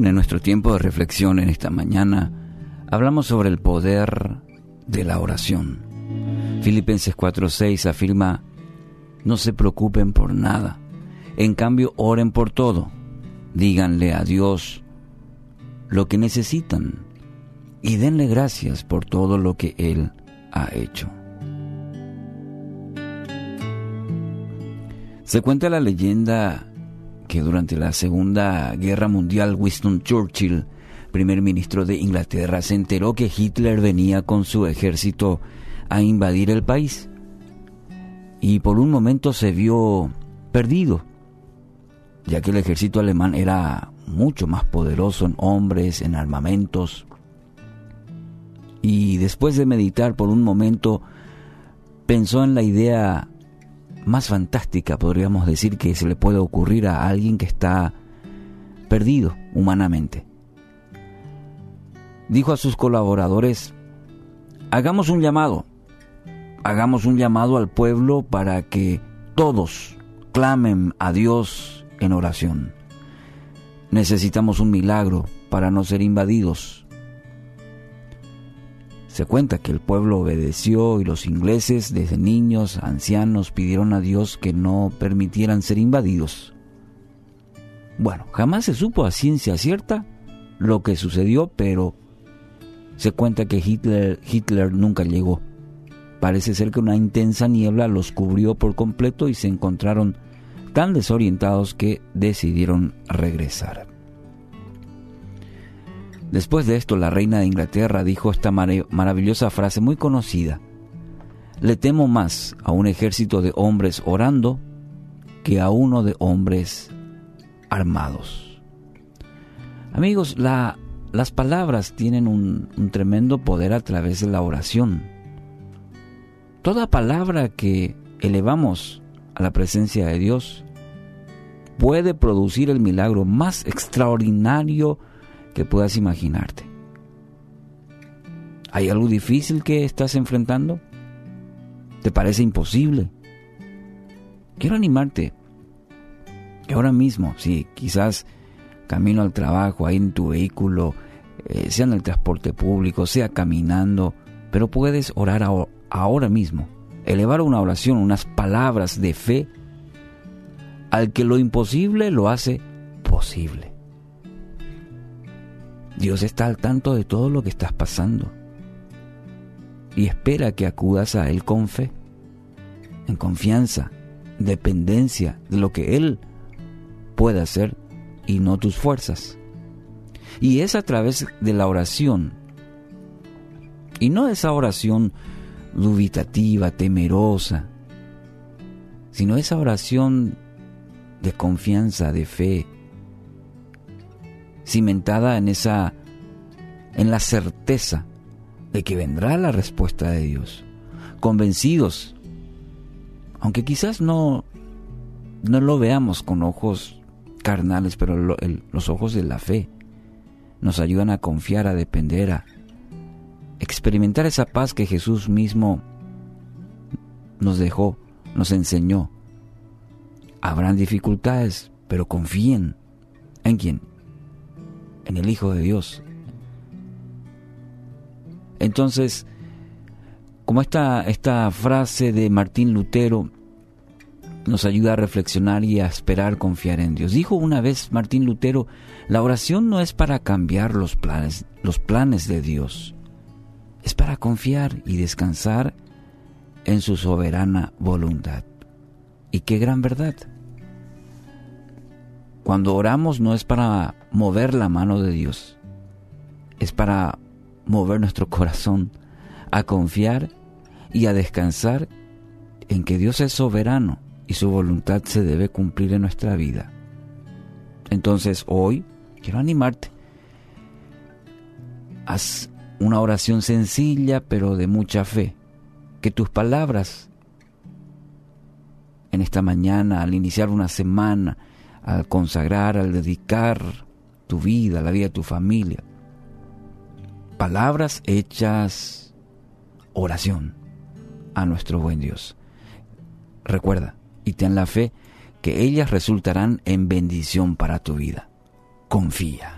nuestro tiempo de reflexión en esta mañana, hablamos sobre el poder de la oración. Filipenses 4:6 afirma, no se preocupen por nada, en cambio oren por todo, díganle a Dios lo que necesitan y denle gracias por todo lo que Él ha hecho. Se cuenta la leyenda durante la Segunda Guerra Mundial Winston Churchill, primer ministro de Inglaterra, se enteró que Hitler venía con su ejército a invadir el país. Y por un momento se vio perdido, ya que el ejército alemán era mucho más poderoso en hombres, en armamentos. Y después de meditar por un momento, pensó en la idea más fantástica, podríamos decir, que se le puede ocurrir a alguien que está perdido humanamente. Dijo a sus colaboradores, hagamos un llamado, hagamos un llamado al pueblo para que todos clamen a Dios en oración. Necesitamos un milagro para no ser invadidos. Se cuenta que el pueblo obedeció y los ingleses, desde niños, ancianos, pidieron a Dios que no permitieran ser invadidos. Bueno, jamás se supo a ciencia cierta lo que sucedió, pero se cuenta que Hitler, Hitler nunca llegó. Parece ser que una intensa niebla los cubrió por completo y se encontraron tan desorientados que decidieron regresar. Después de esto, la reina de Inglaterra dijo esta maravillosa frase muy conocida. Le temo más a un ejército de hombres orando que a uno de hombres armados. Amigos, las palabras tienen un, un tremendo poder a través de la oración. Toda palabra que elevamos a la presencia de Dios puede producir el milagro más extraordinario que puedas imaginarte. ¿Hay algo difícil que estás enfrentando? ¿Te parece imposible? Quiero animarte que ahora mismo, si quizás camino al trabajo, ahí en tu vehículo, eh, sea en el transporte público, sea caminando, pero puedes orar ahora mismo, elevar una oración, unas palabras de fe al que lo imposible lo hace posible. Dios está al tanto de todo lo que estás pasando y espera que acudas a Él con fe, en confianza, dependencia de lo que Él puede hacer y no tus fuerzas. Y es a través de la oración, y no esa oración dubitativa, temerosa, sino esa oración de confianza, de fe, cimentada en esa en la certeza de que vendrá la respuesta de Dios, convencidos, aunque quizás no no lo veamos con ojos carnales, pero los ojos de la fe nos ayudan a confiar, a depender, a experimentar esa paz que Jesús mismo nos dejó, nos enseñó. Habrán dificultades, pero confíen. En quién, en el Hijo de Dios. Entonces, como esta, esta frase de Martín Lutero nos ayuda a reflexionar y a esperar confiar en Dios. Dijo una vez Martín Lutero, la oración no es para cambiar los planes, los planes de Dios, es para confiar y descansar en su soberana voluntad. Y qué gran verdad. Cuando oramos no es para mover la mano de Dios, es para mover nuestro corazón a confiar y a descansar en que Dios es soberano y su voluntad se debe cumplir en nuestra vida. Entonces hoy quiero animarte. Haz una oración sencilla pero de mucha fe. Que tus palabras en esta mañana, al iniciar una semana, al consagrar, al dedicar tu vida, la vida de tu familia. Palabras hechas oración a nuestro buen Dios. Recuerda y ten la fe que ellas resultarán en bendición para tu vida. Confía.